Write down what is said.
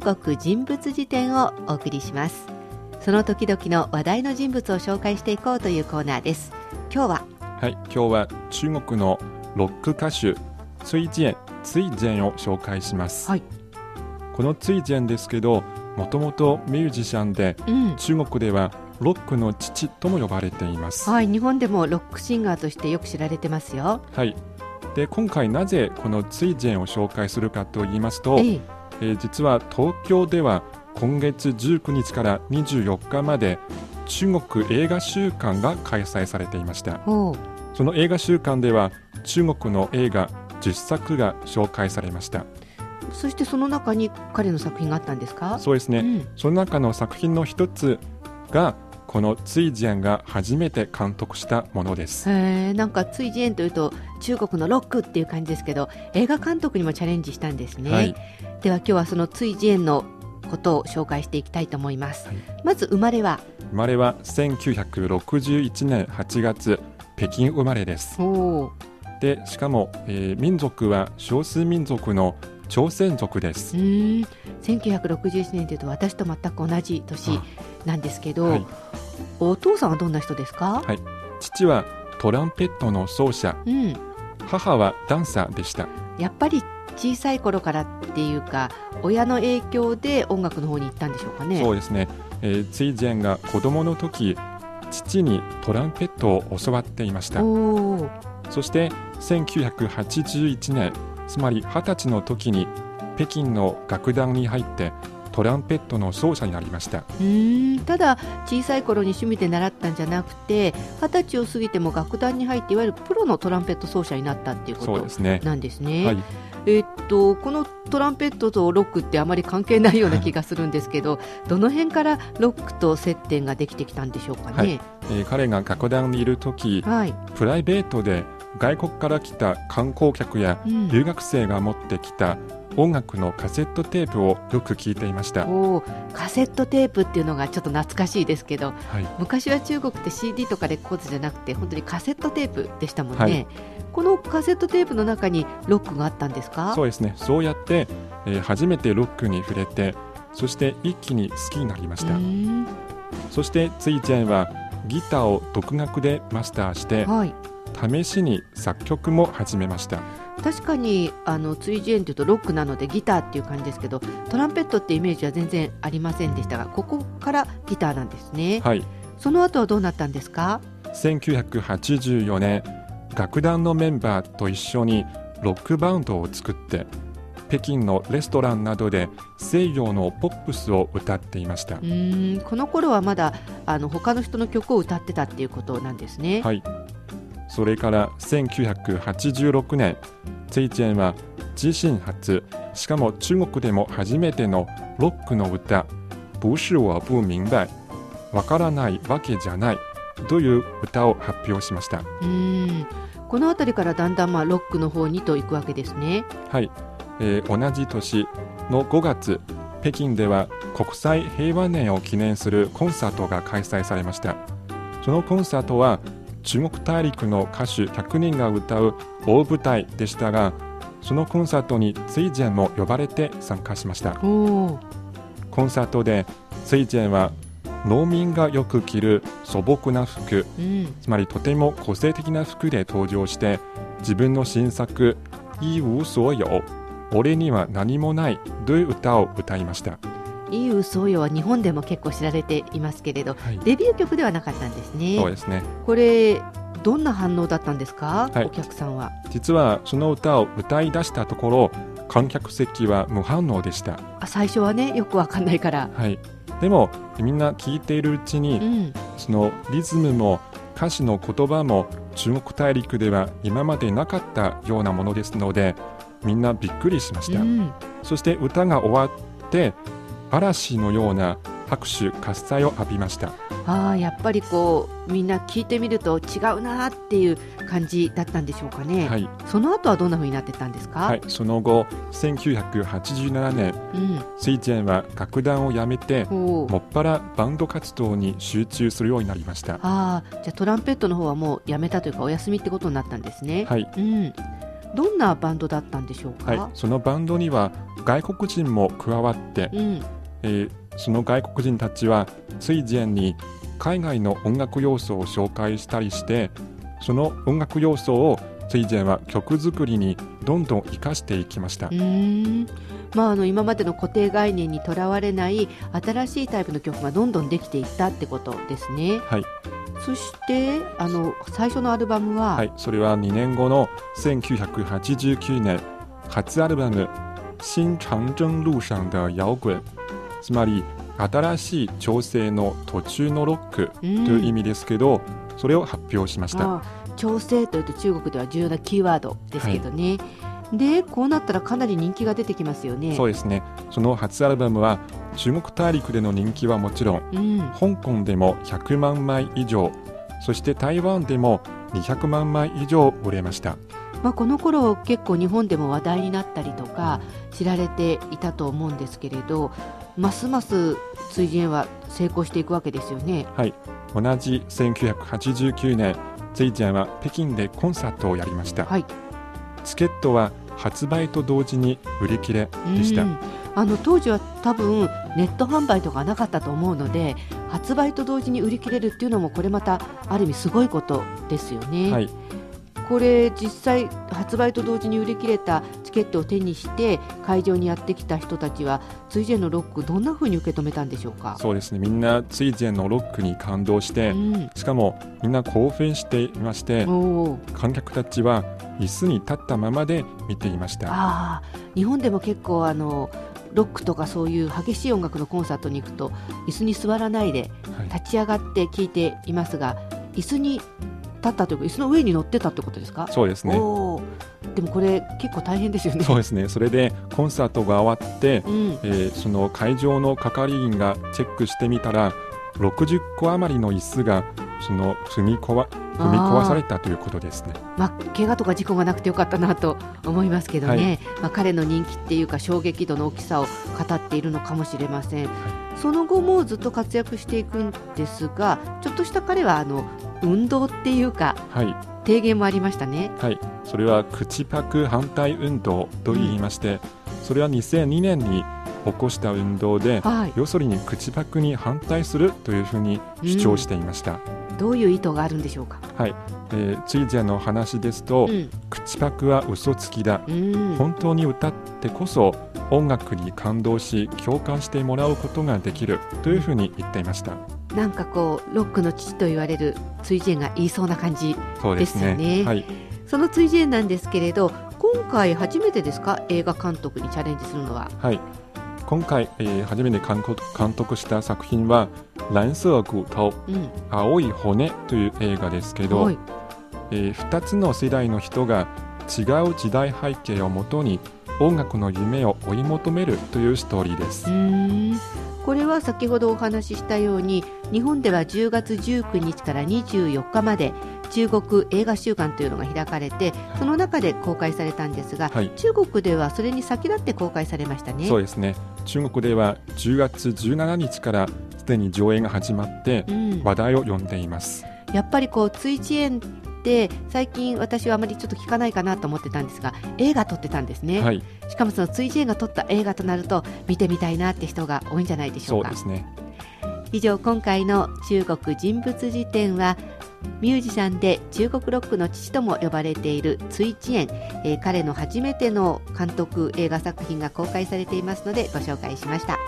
中国人物辞典をお送りします。その時々の話題の人物を紹介していこうというコーナーです。今日は？はい今日は中国のロック歌手崔健崔健を紹介します、はい。この崔健ですけどもともとミュージシャンでうん。中国ではロックの父とも呼ばれています。はい日本でもロックシンガーとしてよく知られてますよ。はい。で今回なぜこの崔健を紹介するかと言いますと、えええー実は東京では今月19日から24日まで中国映画週間が開催されていました。その映画週間では中国の映画10作が紹介されました。そしてその中に彼の作品があったんですか？そうですね、うん。その中の作品の一つがこの崔健が初めて監督したものです。なんかツイジエンというと中国のロックっていう感じですけど映画監督にもチャレンジしたんですね、はい。では今日はそのツイジエンのことを紹介していきたいと思います、はい。まず生まれは？生まれは1961年8月北京生まれです。おでしかも、えー民族は少数民族の朝鮮族です。うーん。1961年というと私と全く同じ年あなんですけど、はいお父さんはどんな人ですか、はい。父はトランペットの奏者。うん、母はダンサーでした。やっぱり小さい頃からっていうか親の影響で音楽の方に行ったんでしょうかね？そうですね、えー、ツイジェンが子供の時父にトランペットを教わっていました。そして1981年つまり20歳の時に北京の楽団に入ってトランペットの奏者になりました。うーん。ただ小さい頃に趣味で習ったんじゃなくて二十歳を過ぎても楽団に入っていわゆるプロのトランペット奏者になったっていうことそうですね。なんですね。はい。えっとこのトランペットとロックってあまり関係ないような気がするんですけどどの辺からロックと接点ができてきたんでしょうかね。えー彼が楽団にいる時はい、プライベートで外国から来た観光客やうん。留学生が持ってきた音楽のカセットテープをよく聞いていました、カセットテープっていうのがちょっと懐かしいですけどい、昔は中国って CD とかレコードじゃなくて本当にカセットテープでしたもんね、はい。このカセットテープの中にロックがあったんですか？そうですね。そうやって、えー初めてロックに触れてそして一気に好きになりました、そしてツイチェンはギターを独学でマスターしてはい。試しに作曲も始めました確かにあのツイジェーンというとロックなのでギターっていう感じですけどトランペットってイメージは全然ありませんでしたがここからギターなんですね、はい。その後はどうなったんですか？1984年楽団のメンバーと一緒にロックバンドを作って北京のレストランなどで西洋のポップスを歌っていました。うーんこの頃はまだあの他の人の曲を歌ってたっていうことなんですね、はいそれから1986年ツイチェンは自身初しかも中国でも初めてのロックの歌「不是我不明白」わからないわけじゃないという歌を発表しました。うーん。この辺りからだんだんまあロックの方にと行くわけですね。はい、えー同じ年の5月北京では国際平和年を記念するコンサートが開催されました。そのコンサートは中国大陸の歌手100人が歌う大舞台でしたがそのコンサートにツイジェンも呼ばれて参加しました。コンサートでツイジェンは農民がよく着る素朴な服うん。つまりとても個性的な服で登場して自分の新作「一無所有俺には何もない」という歌を歌いました、いい嘘よは日本でも結構知られていますけれどはい、デビュー曲ではなかったんですね。そうですね。これどんな反応だったんですか、はい。お客さんは。実はその歌を歌い出したところ観客席は無反応でした、あ最初はねよくわかんないから。はい、でもみんな聴いているうちうにん。そのリズムも歌詞の言葉も中国大陸では今までなかったようなものですのでみんなびっくりしました、うん。そして歌が終わって嵐のような拍手喝采を浴びました。ああやっぱりこうみんな聞いてみると違うなーっていう感じだったんでしょうかね、はい、その後はどんな風になってたんですか、はい、その後1987年うんスイチェンは楽団を辞めてもっぱらバンド活動に集中するようになりました。ああじゃあトランペットの方はもうやめたというかお休みってことになったんですね、はい。うん、どんなバンドだったんでしょうか、はい、そのバンドには外国人も加わって、うん、えーその外国人たちは追前に海外の音楽要素を紹介したりしてその音楽要素を追前は曲作りにどんどん生かしていきました。まあ、あの今までの固定概念にとらわれない新しいタイプの曲がどんどんできていったってことですね。はい、そしてあの最初のアルバムは、はい、それは2年後の1989年初アルバム「新長征路上的摇滚」つまり新しい調整の途中のロックとうんいう意味ですけど、それを発表しました。調整というと中国では重要なキーワードですけどね。でこうなったらかなり人気が出てきますよね。そうですねその初アルバムは中国大陸での人気はもちろんうん、香港でも100万枚以上そして台湾でも200万枚以上売れましたまあ、この頃結構日本でも話題になったりとか知られていたと思うんですけれどますます追ジェンは成功していくわけですよね。はい。同じ1989年ツイジャンは北京でコンサートをやりました、はい。チケットは発売と同時に売り切れでした、うん。あの当時は多分ネット販売とかなかったと思うので発売と同時に売り切れるっていうのもこれまたある意味すごいことですよね。はい。これ実際発売と同時に売り切れたチケットを手にして会場にやってきた人たちはツイジェンのロックどんな風に受け止めたんでしょうか？そうですね。みんなツイジェンのロックに感動して、うん、しかもみんな興奮していまして観客たちは椅子に立ったままで見ていました。日本でも結構あのロックとかそういう激しい音楽のコンサートに行くと椅子に座らないではい。立ち上がって聴いていますが椅子に立ったというか椅子の上に乗ってたってことですか？そうですね。でもこれ結構大変ですよね。そうですね。それでコンサートが終わって、うん、えーその会場の係員がチェックしてみたら60個余りの椅子がその踏み壊踏み壊されたということですね。まあ、怪我とか事故がなくてよかったなと思いますけどね、まあ、彼の人気っていうか衝撃度の大きさを語っているのかもしれません、その後もずっと活躍していくんですがちょっとした彼はあの運動っていうかはい。提言もありましたね。はい。それは口パク反対運動と言いまして、それは2002年に起こした運動ではい、要するに口パクに反対するというふうに主張していました、どういう意図があるんでしょうか？はい、えー、ツイジャの話ですと、うん、口パクは嘘つきだ。うん、本当に歌ってこそ音楽に感動し共感してもらうことができるというふうに言っていました。なんかこうロックの父と言われるツイジェンが言いそうな感じ。そうですね。ねはい、そのツイジェンなんですけれど、今回初めてですか？映画監督にチャレンジするのは。はい、今回、えー初めて監督監督した作品は「蓝色骨頭うん、青い骨」という映画ですけど、はい、えー2つの世代の人が違う時代背景をもとに音楽の夢を追い求めるというストーリーです。これは先ほどお話ししたように日本では10月19日から24日まで中国映画週間というのが開かれてその中で公開されたんですが、はい。中国ではそれに先立って公開されましたね。そうですね。中国では10月17日からすでに上映が始まってうん、話題を呼んでいます。やっぱりこう追遅園って最近私はあまりちょっと聞かないかなと思ってたんですが映画撮ってたんですね、はい、しかもその追遅園が撮った映画となると見てみたいなって人が多いんじゃないでしょか。そううですね。以上今回の中国人物辞典はミュージシャンで中国ロックの父とも呼ばれているツイ・チエン、えー彼の初めての監督映画作品が公開されていますのでご紹介しました。